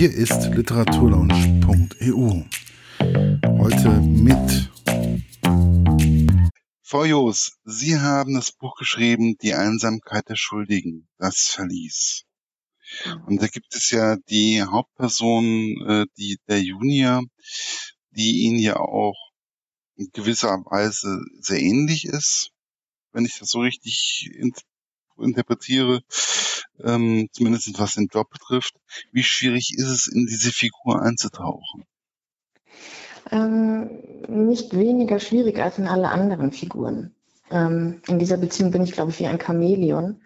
Hier ist literaturlaunch.eu. Heute mit Frau Joos, Sie haben das Buch geschrieben, Die Einsamkeit der Schuldigen, das Verlies. Und da gibt es ja die Hauptperson, äh, die der Junior, die Ihnen ja auch in gewisser Weise sehr ähnlich ist, wenn ich das so richtig interpretiere, ähm, zumindest was den Job betrifft. Wie schwierig ist es, in diese Figur einzutauchen? Ähm, nicht weniger schwierig als in alle anderen Figuren. Ähm, in dieser Beziehung bin ich, glaube ich, wie ein Chamäleon.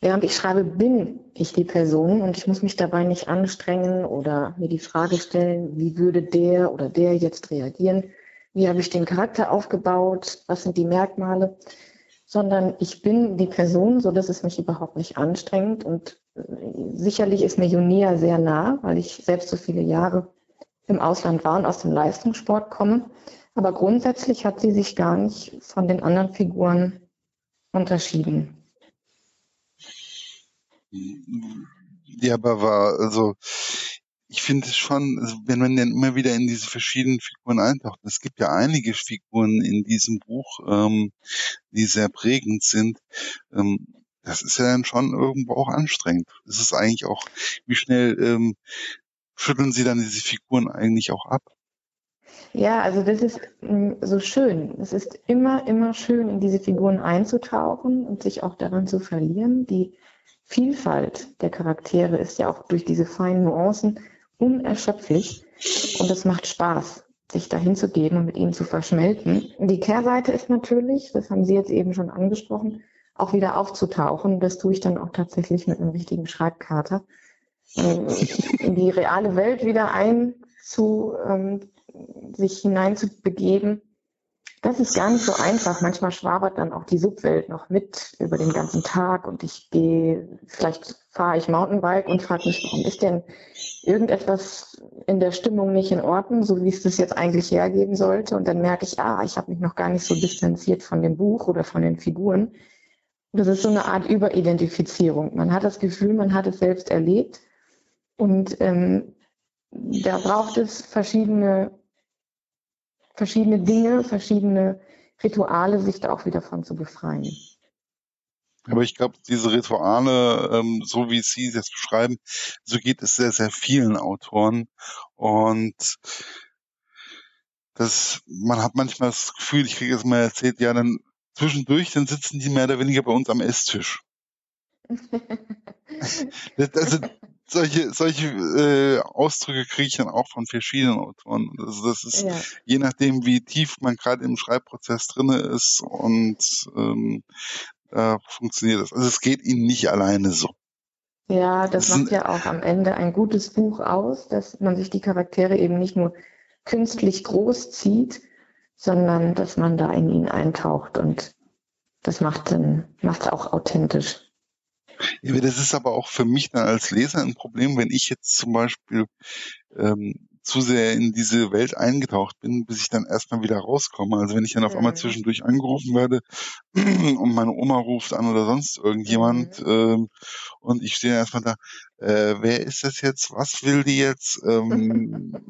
Während ich schreibe, bin ich die Person und ich muss mich dabei nicht anstrengen oder mir die Frage stellen, wie würde der oder der jetzt reagieren? Wie habe ich den Charakter aufgebaut? Was sind die Merkmale? Sondern ich bin die Person, so dass es mich überhaupt nicht anstrengt. Und äh, sicherlich ist mir Junia sehr nah, weil ich selbst so viele Jahre im Ausland war und aus dem Leistungssport komme. Aber grundsätzlich hat sie sich gar nicht von den anderen Figuren unterschieden. Ja, aber war, also ich finde es schon, also wenn man dann immer wieder in diese verschiedenen Figuren eintaucht, es gibt ja einige Figuren in diesem Buch, ähm, die sehr prägend sind, ähm, das ist ja dann schon irgendwo auch anstrengend. Es ist eigentlich auch, wie schnell ähm, schütteln Sie dann diese Figuren eigentlich auch ab? Ja, also das ist mm, so schön. Es ist immer, immer schön, in diese Figuren einzutauchen und sich auch daran zu verlieren. Die Vielfalt der Charaktere ist ja auch durch diese feinen Nuancen unerschöpflich und es macht Spaß, sich dahin zu geben und mit ihnen zu verschmelzen. Die Kehrseite ist natürlich, das haben Sie jetzt eben schon angesprochen, auch wieder aufzutauchen. Das tue ich dann auch tatsächlich mit einem richtigen Schreibkater. Ähm, in die reale Welt wieder einzu, ähm, sich hineinzubegeben das ist gar nicht so einfach. Manchmal schwabert dann auch die Subwelt noch mit über den ganzen Tag und ich gehe, vielleicht fahre ich Mountainbike und frage mich, warum ist denn irgendetwas in der Stimmung nicht in Ordnung, so wie es das jetzt eigentlich hergeben sollte. Und dann merke ich, ah, ich habe mich noch gar nicht so distanziert von dem Buch oder von den Figuren. Das ist so eine Art Überidentifizierung. Man hat das Gefühl, man hat es selbst erlebt. Und ähm, da braucht es verschiedene verschiedene Dinge, verschiedene Rituale, sich da auch wieder von zu befreien. Aber ich glaube, diese Rituale, ähm, so wie Sie es jetzt beschreiben, so geht es sehr, sehr vielen Autoren. Und das, man hat manchmal das Gefühl, ich kriege es mal erzählt, ja, dann zwischendurch, dann sitzen die mehr oder weniger bei uns am Esstisch. also solche, solche äh, Ausdrücke kriege ich dann auch von verschiedenen Autoren. Also das ist ja. je nachdem, wie tief man gerade im Schreibprozess drinne ist und ähm, da funktioniert das. Also es geht ihnen nicht alleine so. Ja, das, das macht ja auch am Ende ein gutes Buch aus, dass man sich die Charaktere eben nicht nur künstlich groß zieht, sondern dass man da in ihn eintaucht und das macht macht auch authentisch. Ja, das ist aber auch für mich dann als Leser ein Problem, wenn ich jetzt zum Beispiel ähm, zu sehr in diese Welt eingetaucht bin, bis ich dann erstmal wieder rauskomme. Also wenn ich dann auf einmal mhm. zwischendurch angerufen werde und meine Oma ruft an oder sonst irgendjemand mhm. ähm, und ich stehe erstmal da, äh, wer ist das jetzt? Was will die jetzt? Ähm,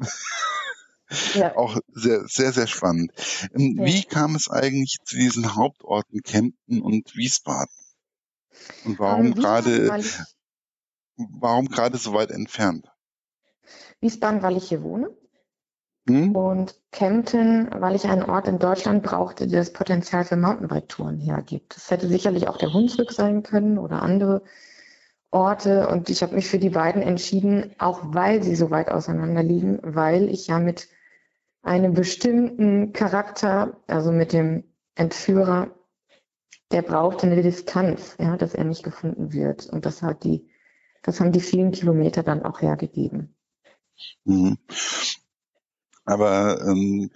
ja. Auch sehr, sehr, sehr spannend. Ähm, ja. Wie kam es eigentlich zu diesen Hauptorten Kempten und Wiesbaden? Und warum ähm, gerade, warum gerade so weit entfernt? Wiesbaden, weil ich hier wohne. Hm? Und Kempten, weil ich einen Ort in Deutschland brauchte, der das Potenzial für Mountainbike-Touren hergibt. Das hätte sicherlich auch der Hunsrück sein können oder andere Orte. Und ich habe mich für die beiden entschieden, auch weil sie so weit auseinander liegen, weil ich ja mit einem bestimmten Charakter, also mit dem Entführer, der braucht eine Distanz, ja, dass er nicht gefunden wird. Und das hat die, das haben die vielen Kilometer dann auch hergegeben. Mhm. Aber ähm,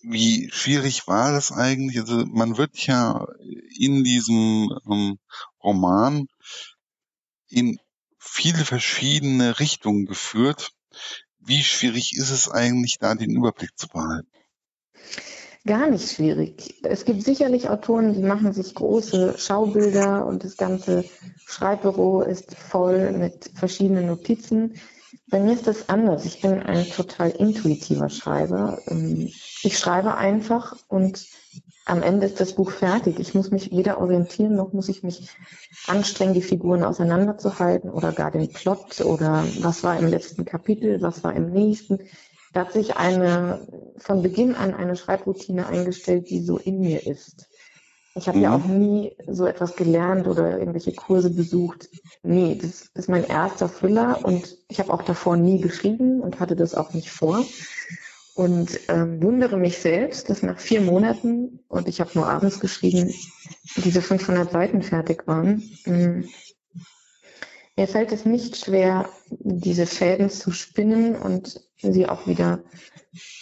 wie schwierig war das eigentlich? Also man wird ja in diesem ähm, Roman in viele verschiedene Richtungen geführt. Wie schwierig ist es eigentlich, da den Überblick zu behalten? Gar nicht schwierig. Es gibt sicherlich Autoren, die machen sich große Schaubilder und das ganze Schreibbüro ist voll mit verschiedenen Notizen. Bei mir ist das anders. Ich bin ein total intuitiver Schreiber. Ähm, ich schreibe einfach und am Ende ist das Buch fertig. Ich muss mich weder orientieren, noch muss ich mich anstrengen, die Figuren auseinanderzuhalten oder gar den Plot oder was war im letzten Kapitel, was war im nächsten. Da hat sich eine, von Beginn an eine Schreibroutine eingestellt, die so in mir ist. Ich habe mhm. ja auch nie so etwas gelernt oder irgendwelche Kurse besucht. Nee, das ist mein erster Thriller und ich habe auch davor nie geschrieben und hatte das auch nicht vor. Und ähm, wundere mich selbst, dass nach vier Monaten, und ich habe nur abends geschrieben, diese 500 Seiten fertig waren. Ähm, mir fällt es nicht schwer, diese Fäden zu spinnen und sie auch wieder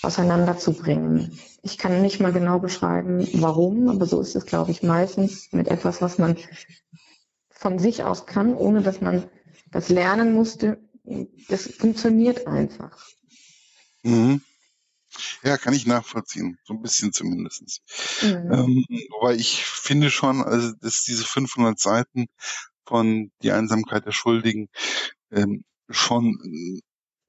auseinanderzubringen. Ich kann nicht mal genau beschreiben, warum, aber so ist es, glaube ich, meistens mit etwas, was man von sich aus kann, ohne dass man das lernen musste. Das funktioniert einfach. Mhm. Ja, kann ich nachvollziehen. So ein bisschen zumindest. Mhm. Ähm, wobei ich finde schon, also, dass diese 500 Seiten von Die Einsamkeit der Schuldigen ähm, schon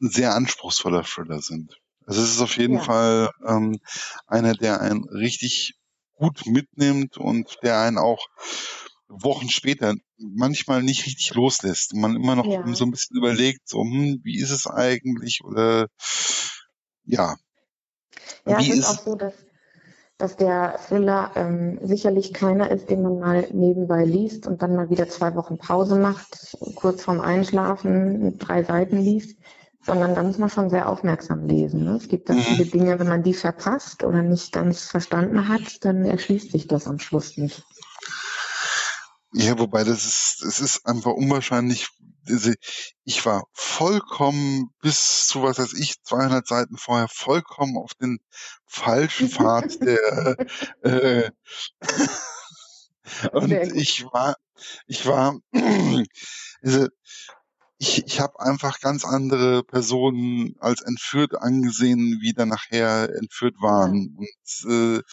ein sehr anspruchsvoller Thriller sind. Also es ist auf jeden ja. Fall ähm, einer, der einen richtig gut mitnimmt und der einen auch Wochen später manchmal nicht richtig loslässt und man immer noch ja. so ein bisschen überlegt, so, hm, wie ist es eigentlich oder ja. Ja, wie es ist, ist auch so, dass dass der Thriller ähm, sicherlich keiner ist, den man mal nebenbei liest und dann mal wieder zwei Wochen Pause macht, kurz vorm Einschlafen drei Seiten liest, sondern da muss man schon sehr aufmerksam lesen. Ne? Es gibt da mhm. viele Dinge, wenn man die verpasst oder nicht ganz verstanden hat, dann erschließt sich das am Schluss nicht. Ja, wobei das ist, es ist einfach unwahrscheinlich. Ich war vollkommen bis zu was weiß ich 200 Seiten vorher vollkommen auf den falschen Pfad der. Äh, und ich war, ich war, also ich, ich habe einfach ganz andere Personen als entführt angesehen, wie dann nachher entführt waren. Und äh,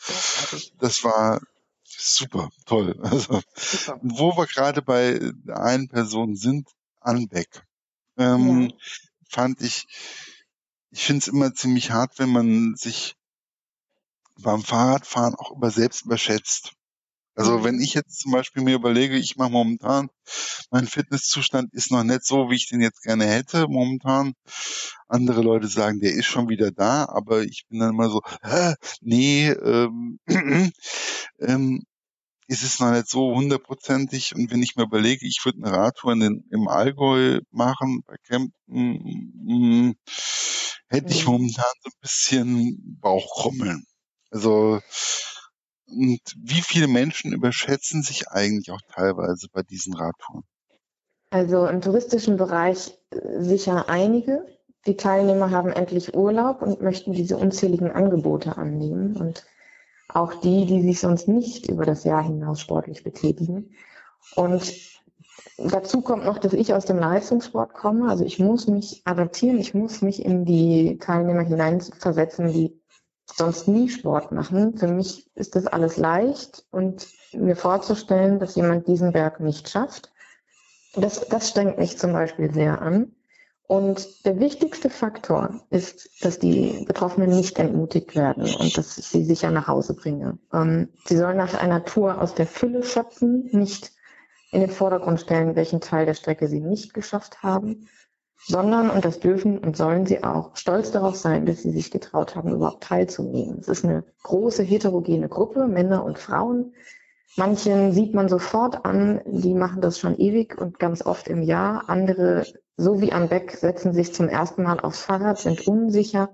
das war super, toll. Also, super. wo wir gerade bei einer Person sind, Anbeck, ähm, ja. fand ich, ich finde es immer ziemlich hart, wenn man sich beim Fahrradfahren auch immer selbst überschätzt. Also mhm. wenn ich jetzt zum Beispiel mir überlege, ich mache momentan, mein Fitnesszustand ist noch nicht so, wie ich den jetzt gerne hätte momentan. Andere Leute sagen, der ist schon wieder da, aber ich bin dann immer so, Hä, nee, ähm, ähm, ist es noch nicht so hundertprozentig. Und wenn ich mir überlege, ich würde eine Radtour in den, im Allgäu machen, bei mh, mm, hätte ich mhm. momentan so ein bisschen Bauchkrummeln. Also und wie viele Menschen überschätzen sich eigentlich auch teilweise bei diesen Radtouren? Also im touristischen Bereich äh, sicher einige. Die Teilnehmer haben endlich Urlaub und möchten diese unzähligen Angebote annehmen und auch die, die sich sonst nicht über das Jahr hinaus sportlich betätigen. Und dazu kommt noch, dass ich aus dem Leistungssport komme. Also ich muss mich adaptieren, ich muss mich in die Teilnehmer hineinversetzen, die sonst nie Sport machen. Für mich ist das alles leicht und mir vorzustellen, dass jemand diesen Berg nicht schafft, das, das strengt mich zum Beispiel sehr an. Und der wichtigste Faktor ist, dass die Betroffenen nicht entmutigt werden und dass ich sie sicher nach Hause bringe. Ähm, sie sollen nach einer Tour aus der Fülle schöpfen, nicht in den Vordergrund stellen, welchen Teil der Strecke sie nicht geschafft haben, sondern, und das dürfen und sollen sie auch, stolz darauf sein, dass sie sich getraut haben, überhaupt teilzunehmen. Es ist eine große heterogene Gruppe, Männer und Frauen. Manchen sieht man sofort an, die machen das schon ewig und ganz oft im Jahr. Andere, so wie am Beck, setzen sich zum ersten Mal aufs Fahrrad, sind unsicher.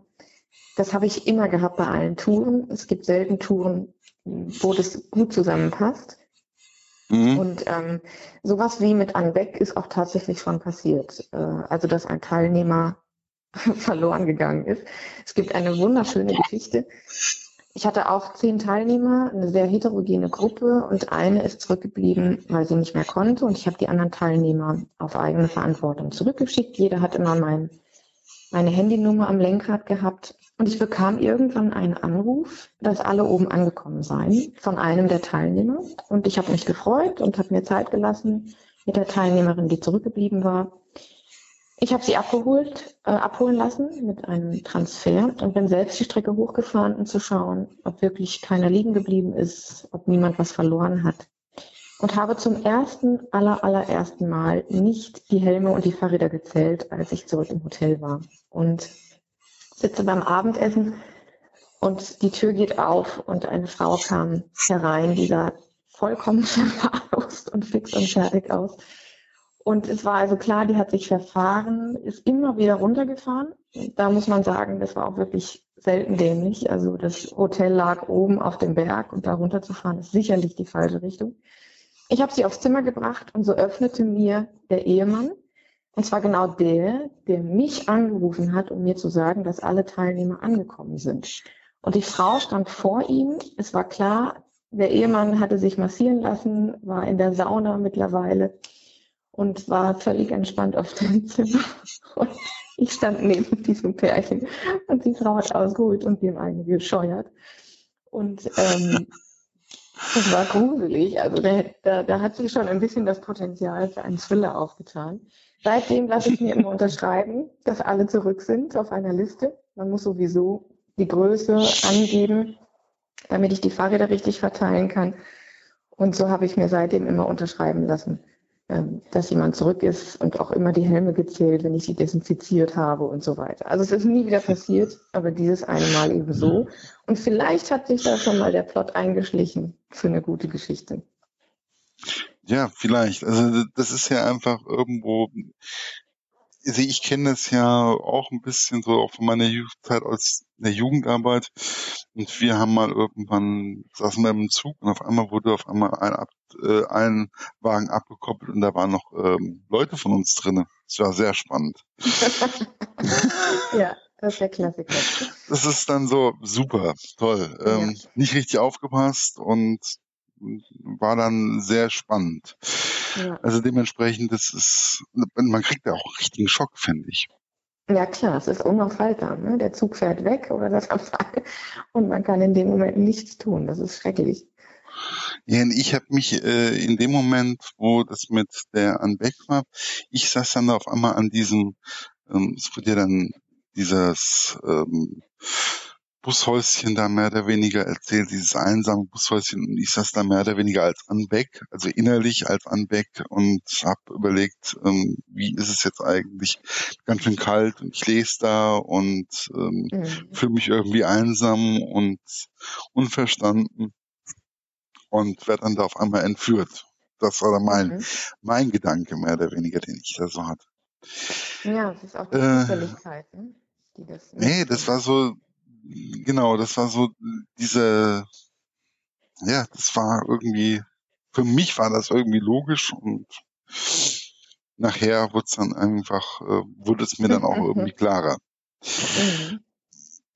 Das habe ich immer gehabt bei allen Touren. Es gibt selten Touren, wo das gut zusammenpasst. Mhm. Und ähm, sowas wie mit Anbeck ist auch tatsächlich schon passiert. Äh, also dass ein Teilnehmer verloren gegangen ist. Es gibt eine wunderschöne Geschichte. Ich hatte auch zehn Teilnehmer, eine sehr heterogene Gruppe und eine ist zurückgeblieben, weil sie nicht mehr konnte und ich habe die anderen Teilnehmer auf eigene Verantwortung zurückgeschickt. Jeder hat immer mein, meine Handynummer am Lenkrad gehabt und ich bekam irgendwann einen Anruf, dass alle oben angekommen seien von einem der Teilnehmer. Und ich habe mich gefreut und habe mir Zeit gelassen mit der Teilnehmerin, die zurückgeblieben war. Ich habe sie abgeholt, äh, abholen lassen mit einem Transfer und bin selbst die Strecke hochgefahren, um zu schauen, ob wirklich keiner liegen geblieben ist, ob niemand was verloren hat. Und habe zum ersten, aller, allerersten Mal nicht die Helme und die Fahrräder gezählt, als ich zurück im Hotel war. Und sitze beim Abendessen und die Tür geht auf und eine Frau kam herein, die sah vollkommen verwahrlost und fix und fertig aus und es war also klar, die hat sich verfahren, ist immer wieder runtergefahren. Da muss man sagen, das war auch wirklich selten dämlich. Also das Hotel lag oben auf dem Berg und da runterzufahren ist sicherlich die falsche Richtung. Ich habe sie aufs Zimmer gebracht und so öffnete mir der Ehemann, und zwar genau der, der mich angerufen hat, um mir zu sagen, dass alle Teilnehmer angekommen sind. Und die Frau stand vor ihm. Es war klar, der Ehemann hatte sich massieren lassen, war in der Sauna mittlerweile und war völlig entspannt auf dem Zimmer. Und ich stand neben diesem Pärchen und die Frau hat ausgeholt und haben eine gescheuert. Und ähm, das war gruselig. Also da, da, da hat sich schon ein bisschen das Potenzial für einen Thriller aufgetan. Seitdem lasse ich mir immer unterschreiben, dass alle zurück sind auf einer Liste. Man muss sowieso die Größe angeben, damit ich die Fahrräder richtig verteilen kann. Und so habe ich mir seitdem immer unterschreiben lassen, ähm, dass jemand zurück ist und auch immer die Helme gezählt, wenn ich sie desinfiziert habe und so weiter. Also es ist nie wieder passiert, aber dieses eine Mal eben so. Und vielleicht hat sich da schon mal der Plot eingeschlichen für eine gute Geschichte. Ja, vielleicht. Also das ist ja einfach irgendwo also ich kenne das ja auch ein bisschen so auch von meiner Jugendzeit aus der Jugendarbeit. Und wir haben mal irgendwann saßen wir im Zug und auf einmal wurde auf einmal ein, Ab, äh, ein Wagen abgekoppelt und da waren noch ähm, Leute von uns drinne. Das war sehr spannend. ja, das ist der Klassiker. Das ist dann so super, toll. Ähm, ja. Nicht richtig aufgepasst und war dann sehr spannend. Ja. Also dementsprechend, das ist, man kriegt ja auch einen richtigen Schock, finde ich. Ja klar, es ist unaufhaltbar. Ne? Der Zug fährt weg oder das Abfall und man kann in dem Moment nichts tun. Das ist schrecklich. Ja, und ich habe mich äh, in dem Moment, wo das mit der Anbeck war, ich saß dann auf einmal an diesem, ähm, es wurde ja dann dieses ähm, Bushäuschen da mehr oder weniger erzählt, dieses einsame Bushäuschen. Und ich saß da mehr oder weniger als Anbeck, also innerlich als Anbeck und habe überlegt, ähm, wie ist es jetzt eigentlich ganz schön kalt und ich lese da und ähm, mhm. fühle mich irgendwie einsam und unverstanden und werde dann da auf einmal entführt. Das war dann mein, mhm. mein Gedanke mehr oder weniger, den ich da so hatte. Ja, das ist auch die äh, Zufälligkeit, ne? die das. Nee, das war so, genau, das war so diese, ja, das war irgendwie, für mich war das irgendwie logisch und nachher wurde es dann einfach, äh, wurde es mir dann auch irgendwie klarer. Mhm.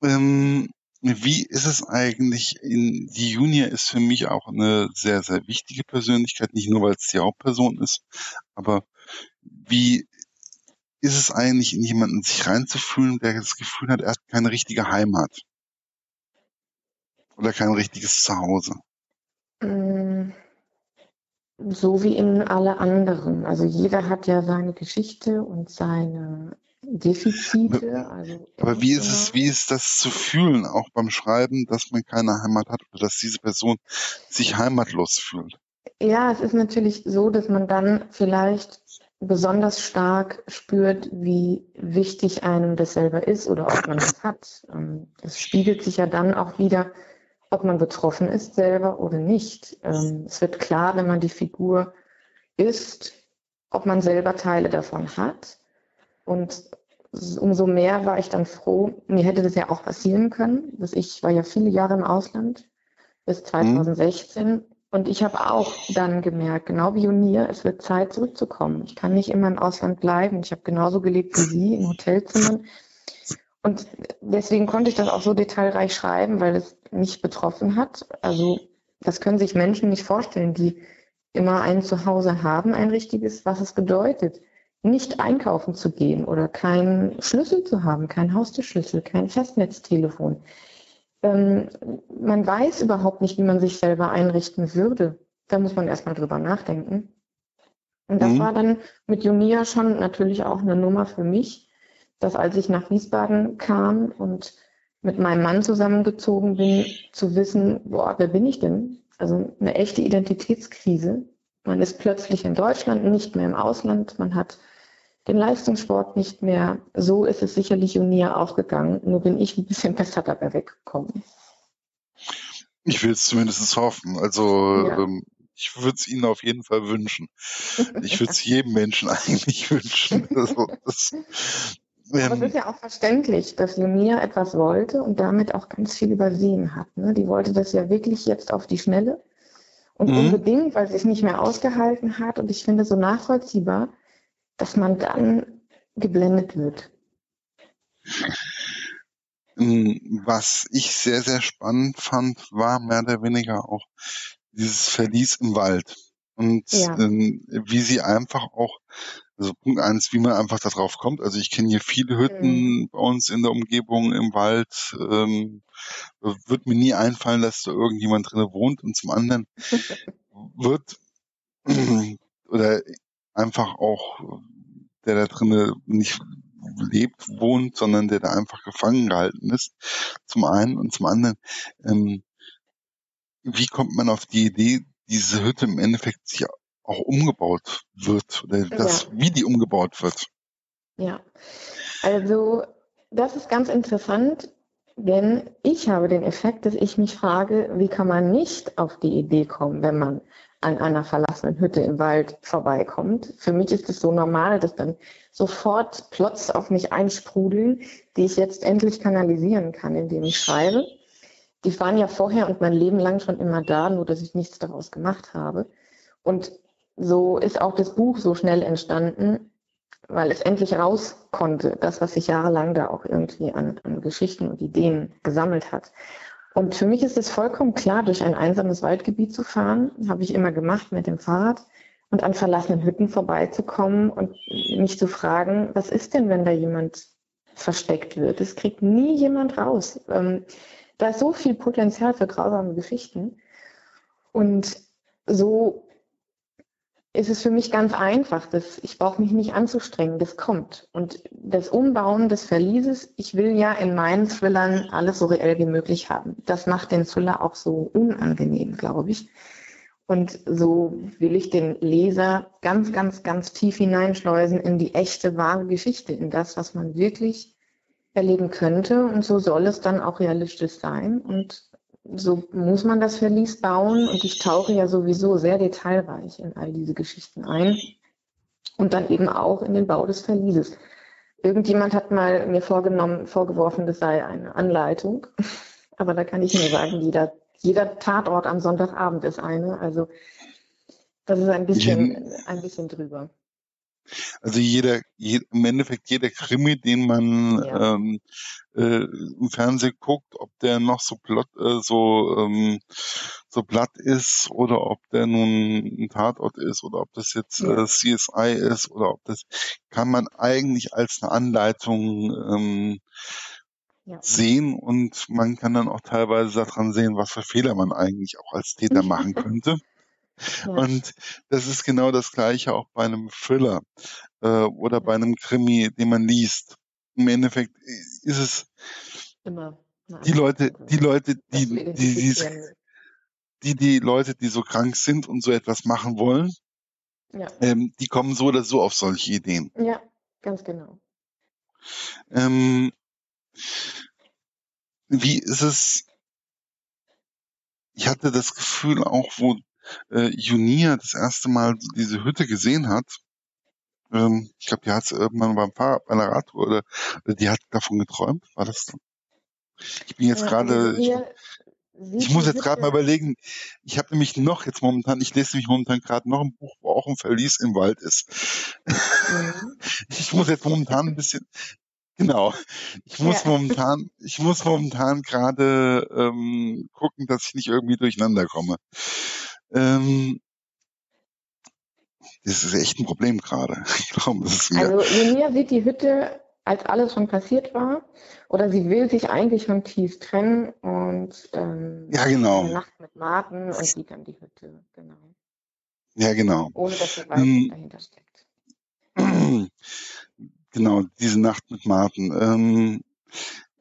Ähm, wie ist es eigentlich in, die Junia ist für mich auch eine sehr, sehr wichtige Persönlichkeit, nicht nur weil es die Hauptperson ist, aber wie ist es eigentlich, in jemanden sich reinzufühlen, der das Gefühl hat, er hat keine richtige Heimat? Oder kein richtiges Zuhause? Mm, so wie in alle anderen. Also jeder hat ja seine Geschichte und seine Defizite. Also Aber wie ist es, wie ist das zu fühlen, auch beim Schreiben, dass man keine Heimat hat oder dass diese Person sich heimatlos fühlt? Ja, es ist natürlich so, dass man dann vielleicht besonders stark spürt, wie wichtig einem das selber ist oder ob man das hat. Ähm, es spiegelt sich ja dann auch wieder, ob man betroffen ist selber oder nicht. Ähm, es wird klar, wenn man die Figur ist, ob man selber Teile davon hat. Und umso mehr war ich dann froh, mir hätte das ja auch passieren können, dass ich war ja viele Jahre im Ausland bis 2016 mhm. Und ich habe auch dann gemerkt, genau wie Unir, es wird Zeit zurückzukommen. Ich kann nicht immer im Ausland bleiben. Ich habe genauso gelebt wie Sie in Hotelzimmern. Und deswegen konnte ich das auch so detailreich schreiben, weil es mich betroffen hat. Also das können sich Menschen nicht vorstellen, die immer ein Zuhause haben, ein richtiges, was es bedeutet, nicht einkaufen zu gehen oder keinen Schlüssel zu haben, kein Haustürschlüssel, kein Festnetztelefon ähm, man weiß überhaupt nicht, wie man sich selber einrichten würde. Da muss man erstmal drüber nachdenken. Und das mhm. war dann mit Junia schon natürlich auch eine Nummer für mich, dass als ich nach Wiesbaden kam und mit meinem Mann zusammengezogen bin, zu wissen, boah, wer bin ich denn? Also eine echte Identitätskrise. Man ist plötzlich in Deutschland, nicht mehr im Ausland. Man hat den Leistungssport nicht mehr. So ist es sicherlich Junia auch gegangen. Nur bin ich ein bisschen besser dabei weggekommen. Ich will es zumindest hoffen. Also ja. ähm, ich würde es Ihnen auf jeden Fall wünschen. Ich würde es jedem Menschen eigentlich wünschen. Also, das, ähm, Aber es ist ja auch verständlich, dass Junia etwas wollte und damit auch ganz viel übersehen hat. Ne? Die wollte das ja wirklich jetzt auf die Schnelle und mhm. unbedingt, weil sie es nicht mehr ausgehalten hat. Und ich finde so nachvollziehbar, dass man dann geblendet wird. Ähm, was ich sehr, sehr spannend fand, war mehr oder weniger auch dieses Verlies im Wald. Und ja. ähm, wie sie einfach auch, also Punkt eins, wie man einfach darauf kommt. Also ich kenne hier viele Hütten mhm. bei uns in der Umgebung im Wald. Ähm, wird mir nie einfallen, dass da irgendjemand drin wohnt. Und zum anderen wird oder einfach auch der da drinnen nicht lebt, wohnt, sondern der da einfach gefangen gehalten ist. Zum einen und zum anderen, ähm, wie kommt man auf die Idee, diese Hütte im Endeffekt sich auch umgebaut wird oder das, ja. wie die umgebaut wird? Ja, also das ist ganz interessant, denn ich habe den Effekt, dass ich mich frage, wie kann man nicht auf die Idee kommen, wenn man an einer verlassenen Hütte im Wald vorbeikommt. Für mich ist es so normal, dass dann sofort Plots auf mich einsprudeln, die ich jetzt endlich kanalisieren kann, indem ich schreibe. Die waren ja vorher und mein Leben lang schon immer da, nur dass ich nichts daraus gemacht habe. Und so ist auch das Buch so schnell entstanden, weil es endlich raus konnte, das, was sich jahrelang da auch irgendwie an, an Geschichten und Ideen gesammelt hat. Und für mich ist es vollkommen klar, durch ein einsames Waldgebiet zu fahren, habe ich immer gemacht mit dem Fahrrad und an verlassenen Hütten vorbeizukommen und mich zu fragen, was ist denn, wenn da jemand versteckt wird? Es kriegt nie jemand raus. Ähm, da ist so viel Potenzial für grausame Geschichten. Und so ist es für mich ganz einfach. Das, ich brauche mich nicht anzustrengen, das kommt. Und das Umbauen des Verlieses, ich will ja in meinen Thrillern alles so reell wie möglich haben. Das macht den Thriller auch so unangenehm, glaube ich. Und so will ich den Leser ganz, ganz, ganz tief hineinschleusen in die echte, wahre Geschichte, in das, was man wirklich erleben könnte. Und so soll es dann auch realistisch sein. Und so muss man das Verlies bauen und ich tauche ja sowieso sehr detailreich in all diese Geschichten ein und dann eben auch in den Bau des Verlieses. Irgendjemand hat mal mir vorgenommen, vorgeworfen, das sei eine Anleitung, aber da kann ich nur sagen, jeder, jeder Tatort am Sonntagabend ist eine, also das ist ein bisschen, ein bisschen drüber. Also jeder, je, im Endeffekt jeder Krimi, den man ja. ähm, äh, im Fernsehen guckt, ob der noch so plott, äh, so ähm, so platt ist oder ob der nun ein Tatort ist oder ob das jetzt äh, CSI ist oder ob das kann man eigentlich als eine Anleitung ähm, ja. sehen und man kann dann auch teilweise daran sehen, was für Fehler man eigentlich auch als Täter machen könnte. Und das ist genau das Gleiche auch bei einem Thriller äh, oder bei einem Krimi, den man liest. Im Endeffekt ist es immer die Leute, die Leute, die, die, die, die, die Leute, die so krank sind und so etwas machen wollen, ja. ähm, die kommen so oder so auf solche Ideen. Ja, ganz genau. Ähm, wie ist es? Ich hatte das Gefühl auch, wo äh, Junia das erste Mal diese Hütte gesehen hat, ähm, ich glaube, die hat es irgendwann beim Fahrrad, bei einer Radtour oder, oder die hat davon geträumt, war das dann? Ich bin jetzt ja, gerade, ich, ich muss jetzt gerade mal überlegen, ich habe nämlich noch jetzt momentan, ich lese nämlich momentan gerade noch ein Buch, wo auch ein Verlies im Wald ist. Mhm. Ich muss jetzt momentan ein bisschen, genau, ich muss ja. momentan, ich muss momentan gerade ähm, gucken, dass ich nicht irgendwie durcheinander komme. Ähm, das ist echt ein Problem gerade. Also Junia sieht die Hütte, als alles schon passiert war, oder sie will sich eigentlich von Thies trennen und ähm, ja, genau. Nacht mit Martin und sieht dann die Hütte, genau. Ja, genau. Ohne dass eine Weisung ähm, dahinter steckt. Genau, diese Nacht mit Martin. Ähm,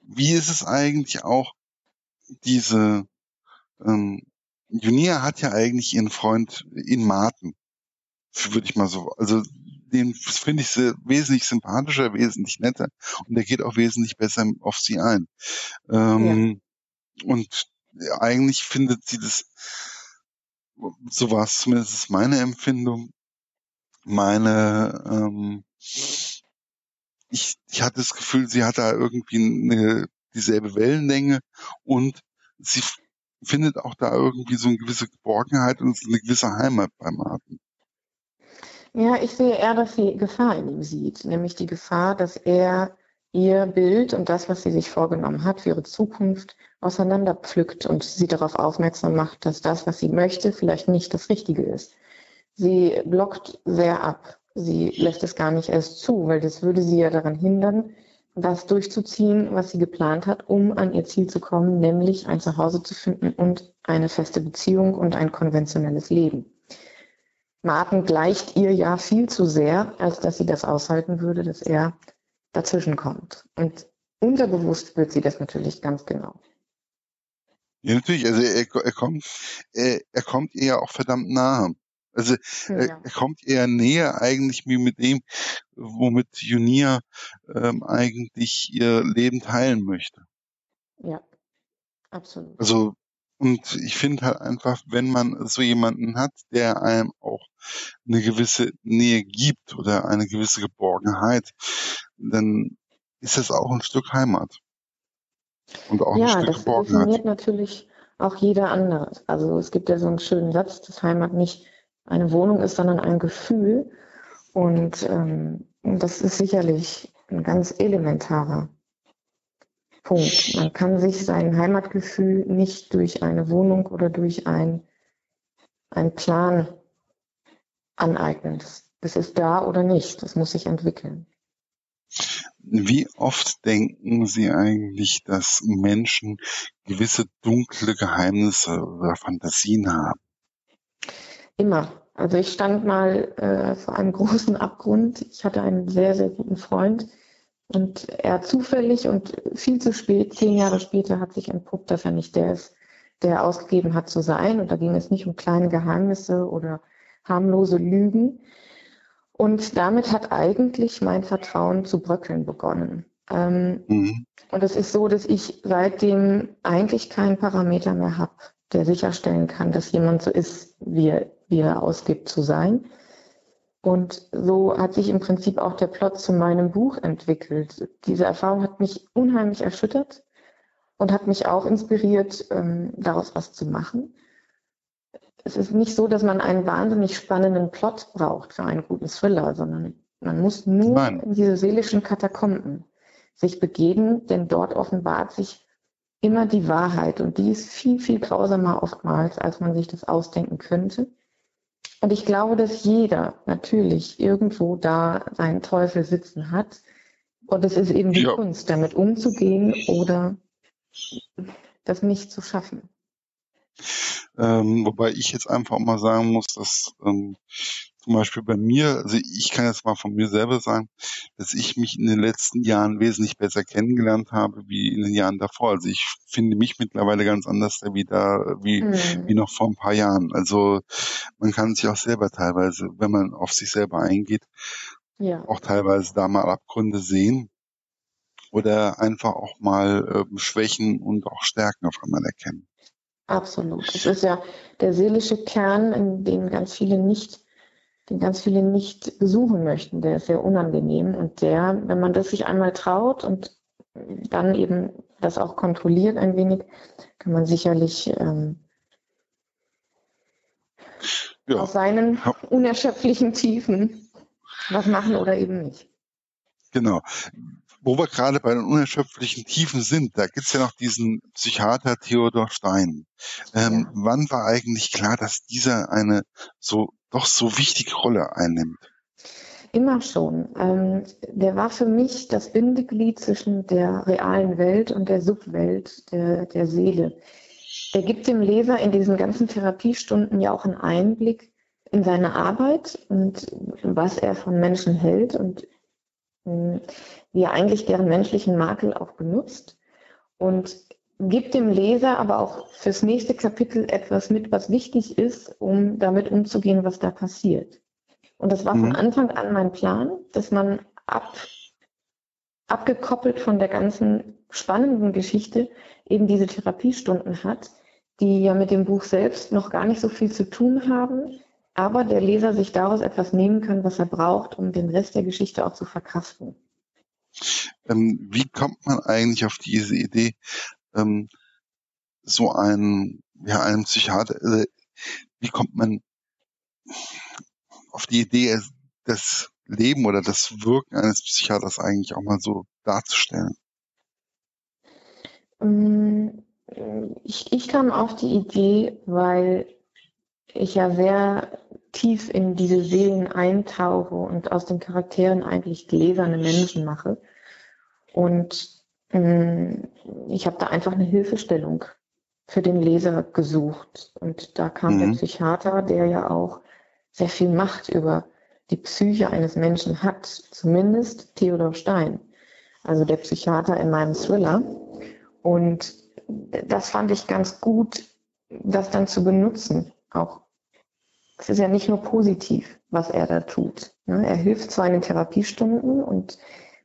wie ist es eigentlich auch, diese ähm, Junia hat ja eigentlich ihren Freund in Martin, würde ich mal so, also den finde ich wesentlich sympathischer, wesentlich netter und der geht auch wesentlich besser auf sie ein. Ähm, ja. Und eigentlich findet sie das, so war es zumindest meine Empfindung, meine, ähm, ich, ich hatte das Gefühl, sie hat da irgendwie eine, dieselbe Wellenlänge und sie findet auch da irgendwie so eine gewisse Geborgenheit und eine gewisse Heimat bei Martin. Ja, ich sehe eher, dass sie Gefahr in ihm sieht, nämlich die Gefahr, dass er ihr Bild und das, was sie sich vorgenommen hat für ihre Zukunft, auseinanderpflückt und sie darauf aufmerksam macht, dass das, was sie möchte, vielleicht nicht das Richtige ist. Sie blockt sehr ab. Sie lässt es gar nicht erst zu, weil das würde sie ja daran hindern, das durchzuziehen, was sie geplant hat, um an ihr Ziel zu kommen, nämlich ein Zuhause zu finden und eine feste Beziehung und ein konventionelles Leben. Martin gleicht ihr ja viel zu sehr, als dass sie das aushalten würde, dass er dazwischen kommt. Und unterbewusst wird sie das natürlich ganz genau. Ja, natürlich. Also er, er kommt, er, er kommt ihr ja auch verdammt nahe. Also ja. er, er, kommt eher näher eigentlich wie mit dem, womit Junia ähm, eigentlich ihr Leben teilen möchte. Ja, absolut. Also und ich finde halt einfach, wenn man so jemanden hat, der einem auch eine gewisse Nähe gibt oder eine gewisse Geborgenheit, dann ist das auch ein Stück Heimat. Und auch ja, ein Stück das Geborgenheit. definiert natürlich auch jeder andere. Also es gibt ja so einen schönen Satz, dass Heimat nicht eine Wohnung ist, sondern ein Gefühl. Und ähm, das ist sicherlich ein ganz elementarer Punkt. Man kann sich sein Heimatgefühl nicht durch eine Wohnung oder durch ein, einen Plan aneignen. Das, das ist da oder nicht. Das muss sich entwickeln. Wie oft denken Sie eigentlich, dass Menschen gewisse dunkle Geheimnisse oder Fantasien haben? Immer. Also ich stand mal äh, vor einem großen Abgrund. Ich hatte einen sehr, sehr guten Freund und er zufällig und viel zu spät, zehn Jahre später, hat sich entpuppt, dass er nicht der ist, der er ausgegeben hat zu sein. Und da ging es nicht um kleine Geheimnisse oder harmlose Lügen. Und damit hat eigentlich mein Vertrauen zu bröckeln begonnen. Ähm, mhm. Und es ist so, dass ich seitdem eigentlich keinen Parameter mehr habe, der sicherstellen kann, dass jemand so ist, wie er, wie er ausgibt zu sein. Und so hat sich im Prinzip auch der Plot zu meinem Buch entwickelt. Diese Erfahrung hat mich unheimlich erschüttert und hat mich auch inspiriert, ähm, daraus was zu machen. Es ist nicht so, dass man einen wahnsinnig spannenden Plot braucht für einen guten Thriller, sondern man muss nur Nein. in diese seelischen Katakomben sich begeben, denn dort offenbart sich immer die Wahrheit und die ist viel, viel grausamer oftmals, als man sich das ausdenken könnte. Und ich glaube, dass jeder natürlich irgendwo da seinen Teufel sitzen hat. Und es ist eben die ja. Kunst, damit umzugehen oder das nicht zu schaffen. Ähm, wobei ich jetzt einfach mal sagen muss, dass ähm, zum Beispiel bei mir, also ich kann jetzt mal von mir selber sagen, dass ich mich in den letzten Jahren wesentlich besser kennengelernt habe wie in den Jahren davor. Also ich finde mich mittlerweile ganz anders wie da, wie, mhm. wie noch vor ein paar Jahren. Also man kann sich auch selber teilweise, wenn man auf sich selber eingeht, ja. auch teilweise da mal Abgründe sehen oder einfach auch mal äh, Schwächen und auch Stärken auf einmal erkennen. Absolut. Es ist ja der seelische Kern, in den ganz viele nicht den ganz viele nicht besuchen möchten. Der ist sehr unangenehm und der, wenn man das sich einmal traut und dann eben das auch kontrolliert ein wenig, kann man sicherlich ähm, ja. aus seinen unerschöpflichen Tiefen was machen oder eben nicht. Genau. Wo wir gerade bei den unerschöpflichen Tiefen sind, da gibt's ja noch diesen Psychiater Theodor Stein. Ähm, ja. Wann war eigentlich klar, dass dieser eine so doch so wichtige Rolle einnimmt? Immer schon. Ähm, der war für mich das Bindeglied zwischen der realen Welt und der Subwelt der, der Seele. Er gibt dem Leser in diesen ganzen Therapiestunden ja auch einen Einblick in seiner Arbeit und was er von Menschen hält und hm, wie er eigentlich deren menschlichen Makel auch benutzt und gibt dem Leser aber auch fürs nächste Kapitel etwas mit, was wichtig ist, um damit umzugehen, was da passiert. Und das war von mhm. Anfang an mein Plan, dass man ab, abgekoppelt von der ganzen spannenden Geschichte eben diese Therapiestunden hat, die ja mit dem Buch selbst noch gar nicht so viel zu tun haben, aber der Leser sich daraus etwas nehmen kann, was er braucht, um den Rest der Geschichte auch zu verkraften. Ähm, wie kommt man eigentlich auf diese Idee, ähm, so einen, ja, einen Psychiater, äh, wie kommt man auf die Idee, das Leben oder das Wirken eines Psychiaters eigentlich auch mal so darzustellen? Ähm, ich, ich kam auf die Idee, weil ich ja sehr tief in diese Seelen eintauche und aus den Charakteren eigentlich gläserne Menschen mache. Und ich habe da einfach eine Hilfestellung für den Leser gesucht. Und da kam mhm. der Psychiater, der ja auch sehr viel Macht über die Psyche eines Menschen hat, zumindest Theodor Stein, also der Psychiater in meinem Thriller. Und das fand ich ganz gut, das dann zu benutzen. Auch es ist ja nicht nur positiv, was er da tut. Ne? Er hilft zwar in den Therapiestunden und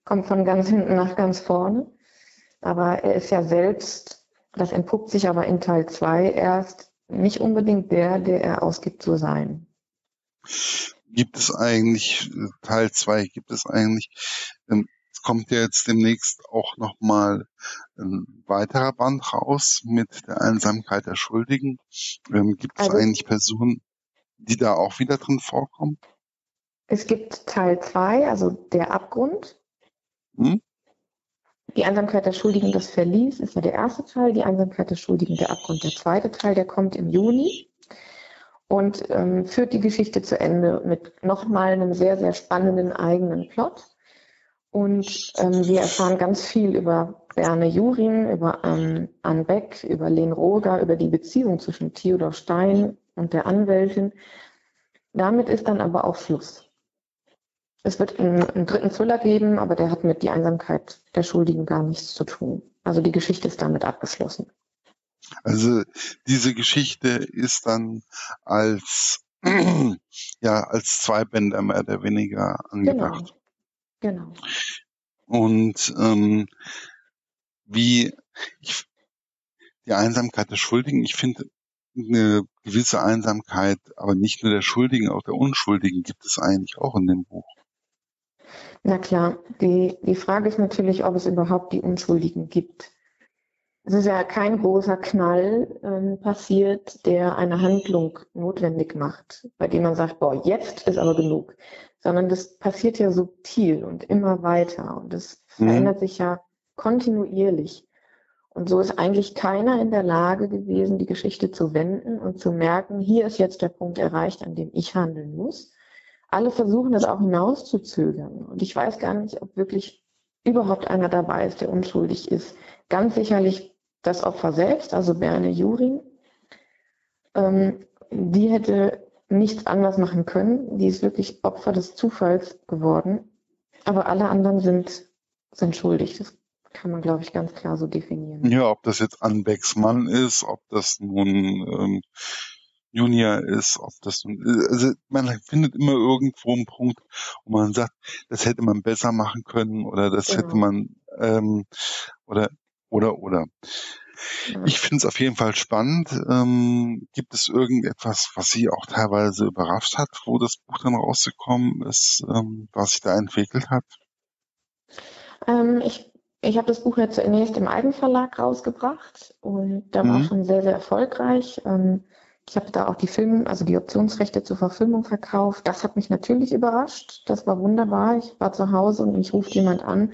kommt von ganz hinten nach ganz vorne, aber er ist ja selbst, das entpuppt sich aber in Teil 2 erst, nicht unbedingt der, der er ausgibt zu sein. Gibt es eigentlich, Teil 2, gibt es eigentlich, ähm, es kommt ja jetzt demnächst auch nochmal ein weiterer Band raus mit der Einsamkeit der Schuldigen. Ähm, gibt es also, eigentlich Personen, die da auch wieder drin vorkommen? Es gibt Teil 2, also der Abgrund. Hm? Die Einsamkeit der Schuldigen, das Verlies, ist ja der erste Teil. Die Einsamkeit der Schuldigen, der Abgrund, der zweite Teil, der kommt im Juni und ähm, führt die Geschichte zu Ende mit nochmal einem sehr, sehr spannenden eigenen Plot. Und ähm, wir erfahren ganz viel über Berne Jurin, über ähm, Anne Beck, über Len Roger, über die Beziehung zwischen Theodor Stein und der Anwältin. Damit ist dann aber auch Schluss. Es wird einen, einen dritten Thriller geben, aber der hat mit die Einsamkeit der Schuldigen gar nichts zu tun. Also die Geschichte ist damit abgeschlossen. Also diese Geschichte ist dann als ja als Zweibänder mehr oder weniger angedacht. Genau. genau. Und ähm, wie ich, die Einsamkeit der Schuldigen, ich finde eine gewisse Einsamkeit, aber nicht nur der Schuldigen, auch der Unschuldigen gibt es eigentlich auch in dem Buch. Na klar, die, die Frage ist natürlich, ob es überhaupt die Unschuldigen gibt. Es ist ja kein großer Knall ähm, passiert, der eine Handlung notwendig macht, bei dem man sagt, boah, jetzt ist aber genug. Sondern das passiert ja subtil und immer weiter und es mhm. verändert sich ja kontinuierlich. Und so ist eigentlich keiner in der Lage gewesen, die Geschichte zu wenden und zu merken, hier ist jetzt der Punkt erreicht, an dem ich handeln muss alle versuchen das auch hinauszuzögern. Und ich weiß gar nicht, ob wirklich überhaupt einer dabei ist, der unschuldig ist. Ganz sicherlich das Opfer selbst, also Berne Jurin. Ähm, die hätte nichts anders machen können. Die ist wirklich Opfer des Zufalls geworden. Aber alle anderen sind, sind schuldig. Das kann man, glaube ich, ganz klar so definieren. Ja, ob das jetzt Anbecks Mann ist, ob das nun ähm, Junior ist, ob das, also man findet immer irgendwo einen Punkt, wo man sagt, das hätte man besser machen können oder das genau. hätte man, ähm, oder, oder, oder. Ja. Ich finde es auf jeden Fall spannend. Ähm, gibt es irgendetwas, was Sie auch teilweise überrascht hat, wo das Buch dann rausgekommen ist, ähm, was sich da entwickelt hat? Ähm, ich ich habe das Buch ja zunächst im Eigenverlag rausgebracht und da war mhm. schon sehr, sehr erfolgreich. Ähm, ich habe da auch die Film, also die Optionsrechte zur Verfilmung verkauft. Das hat mich natürlich überrascht. Das war wunderbar. Ich war zu Hause und mich ruft jemand an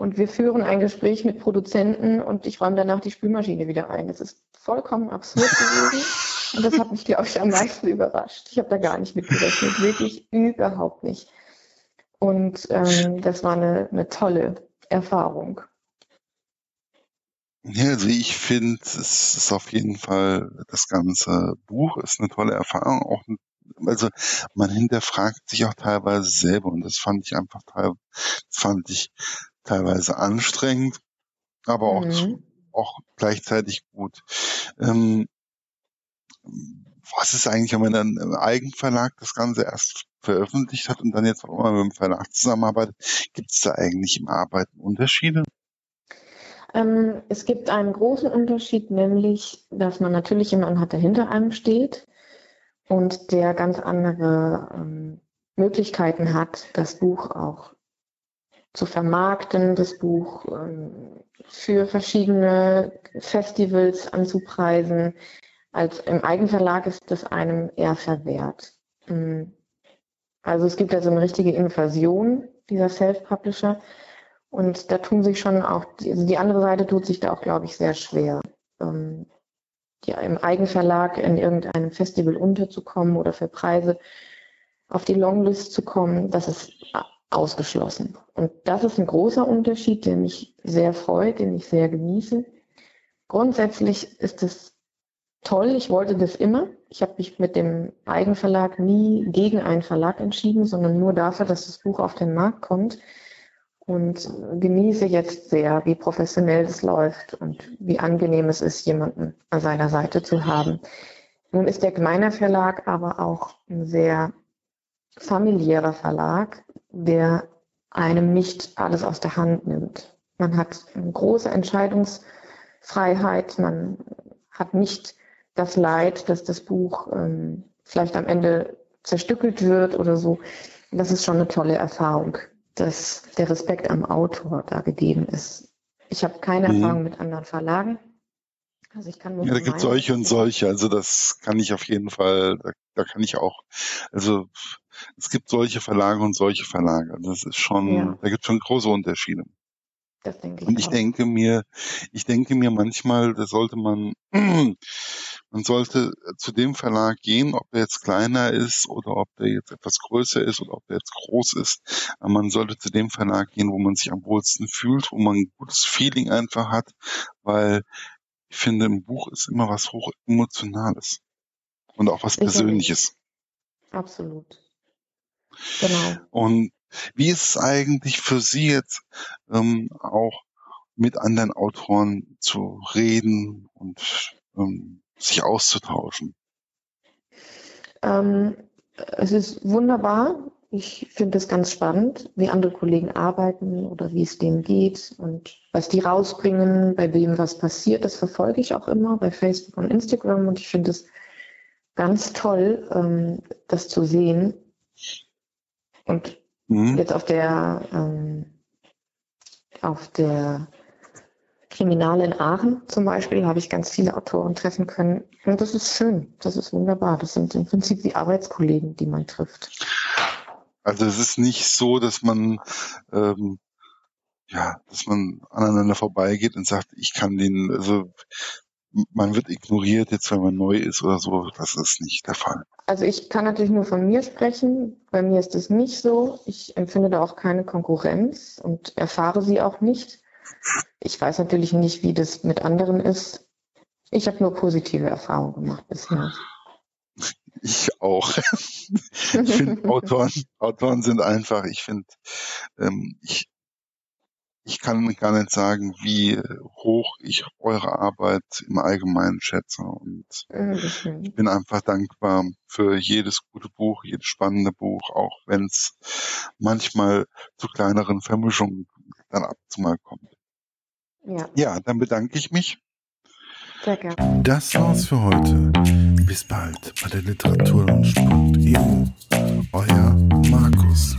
und wir führen ein Gespräch mit Produzenten und ich räume danach die Spülmaschine wieder ein. Das ist vollkommen absurd gewesen. Und das hat mich, glaube ich, am meisten überrascht. Ich habe da gar nicht mitgerechnet, wirklich überhaupt nicht. Und ähm, das war eine, eine tolle Erfahrung. Ja, also ich finde, es ist auf jeden Fall, das ganze Buch ist eine tolle Erfahrung, auch also man hinterfragt sich auch teilweise selber und das fand ich einfach teil, fand ich teilweise anstrengend, aber auch, mhm. auch gleichzeitig gut. Ähm, was ist eigentlich, wenn man dann im Eigenverlag das Ganze erst veröffentlicht hat und dann jetzt auch mal mit dem Verlag zusammenarbeitet? Gibt es da eigentlich im Arbeiten Unterschiede? Ähm, es gibt einen großen Unterschied, nämlich, dass man natürlich jemanden hat, der hinter einem steht und der ganz andere ähm, Möglichkeiten hat, das Buch auch zu vermarkten, das Buch ähm, für verschiedene Festivals anzupreisen. Als im Eigenverlag ist das einem eher verwehrt. Mm. Also es gibt also eine richtige Invasion dieser Self-Publisher und da tun sich schon auch, also die andere Seite tut sich da auch, glaube ich, sehr schwer. Ähm, ja, im Eigenverlag in irgendeinem Festival unterzukommen oder für Preise auf die Longlist zu kommen, das ist ausgeschlossen. Und das ist ein großer Unterschied, der mich sehr freut, den ich sehr genieße. Grundsätzlich ist es toll, ich wollte das immer. Ich habe mich mit dem Eigenverlag nie gegen einen Verlag entschieden, sondern nur dafür, dass das Buch auf den Markt kommt und genieße jetzt sehr, wie professionell es läuft und wie angenehm es ist, jemanden an seiner Seite zu haben. Nun ist der Gemeiner Verlag aber auch ein sehr familiärer Verlag, der einem nicht alles aus der Hand nimmt. Man hat eine große Entscheidungsfreiheit, man hat nicht das Leid, dass das Buch ähm, vielleicht am Ende zerstückelt wird oder so. Das ist schon eine tolle Erfahrung dass der Respekt am Autor da gegeben ist. Ich habe keine mhm. Erfahrung mit anderen Verlagen. Also ich kann nur ja, da gibt es solche und solche. Also das kann ich auf jeden Fall, da, da, kann ich auch, also es gibt solche Verlage und solche Verlage. Das ist schon, ja. da gibt es schon große Unterschiede. Das denke ich und ich auch. denke mir, ich denke mir manchmal, da sollte man, man sollte zu dem Verlag gehen, ob der jetzt kleiner ist oder ob der jetzt etwas größer ist oder ob der jetzt groß ist. Aber man sollte zu dem Verlag gehen, wo man sich am wohlsten fühlt, wo man ein gutes Feeling einfach hat, weil ich finde, im Buch ist immer was hoch emotionales und auch was Persönliches. Absolut. Genau. Und wie ist es eigentlich für Sie jetzt ähm, auch mit anderen Autoren zu reden und ähm, sich auszutauschen? Ähm, es ist wunderbar. Ich finde es ganz spannend, wie andere Kollegen arbeiten oder wie es denen geht und was die rausbringen, bei wem was passiert. Das verfolge ich auch immer bei Facebook und Instagram und ich finde es ganz toll, ähm, das zu sehen. Und Mhm. Jetzt auf der, ähm, auf der Kriminale in Aachen zum Beispiel habe ich ganz viele Autoren treffen können. Und das ist schön, das ist wunderbar. Das sind im Prinzip die Arbeitskollegen, die man trifft. Also es ist nicht so, dass man ähm, ja, dass man aneinander vorbeigeht und sagt, ich kann den, also man wird ignoriert jetzt, wenn man neu ist oder so. Das ist nicht der Fall. Also ich kann natürlich nur von mir sprechen. Bei mir ist es nicht so. Ich empfinde da auch keine Konkurrenz und erfahre sie auch nicht. Ich weiß natürlich nicht, wie das mit anderen ist. Ich habe nur positive Erfahrungen gemacht bisher. Ich auch. ich finde Autoren, Autoren sind einfach, ich finde, ähm, ich, ich kann gar nicht sagen, wie hoch ich eure Arbeit im Allgemeinen schätze. Und mhm. ich bin einfach dankbar für jedes gute Buch, jedes spannende Buch, auch wenn es manchmal zu kleineren Vermischungen dann abzumal kommt. Ja. ja, dann bedanke ich mich. Sehr gerne. Das war's für heute. Bis bald bei der Literatur Literaturlaunch.eu. Euer Markus.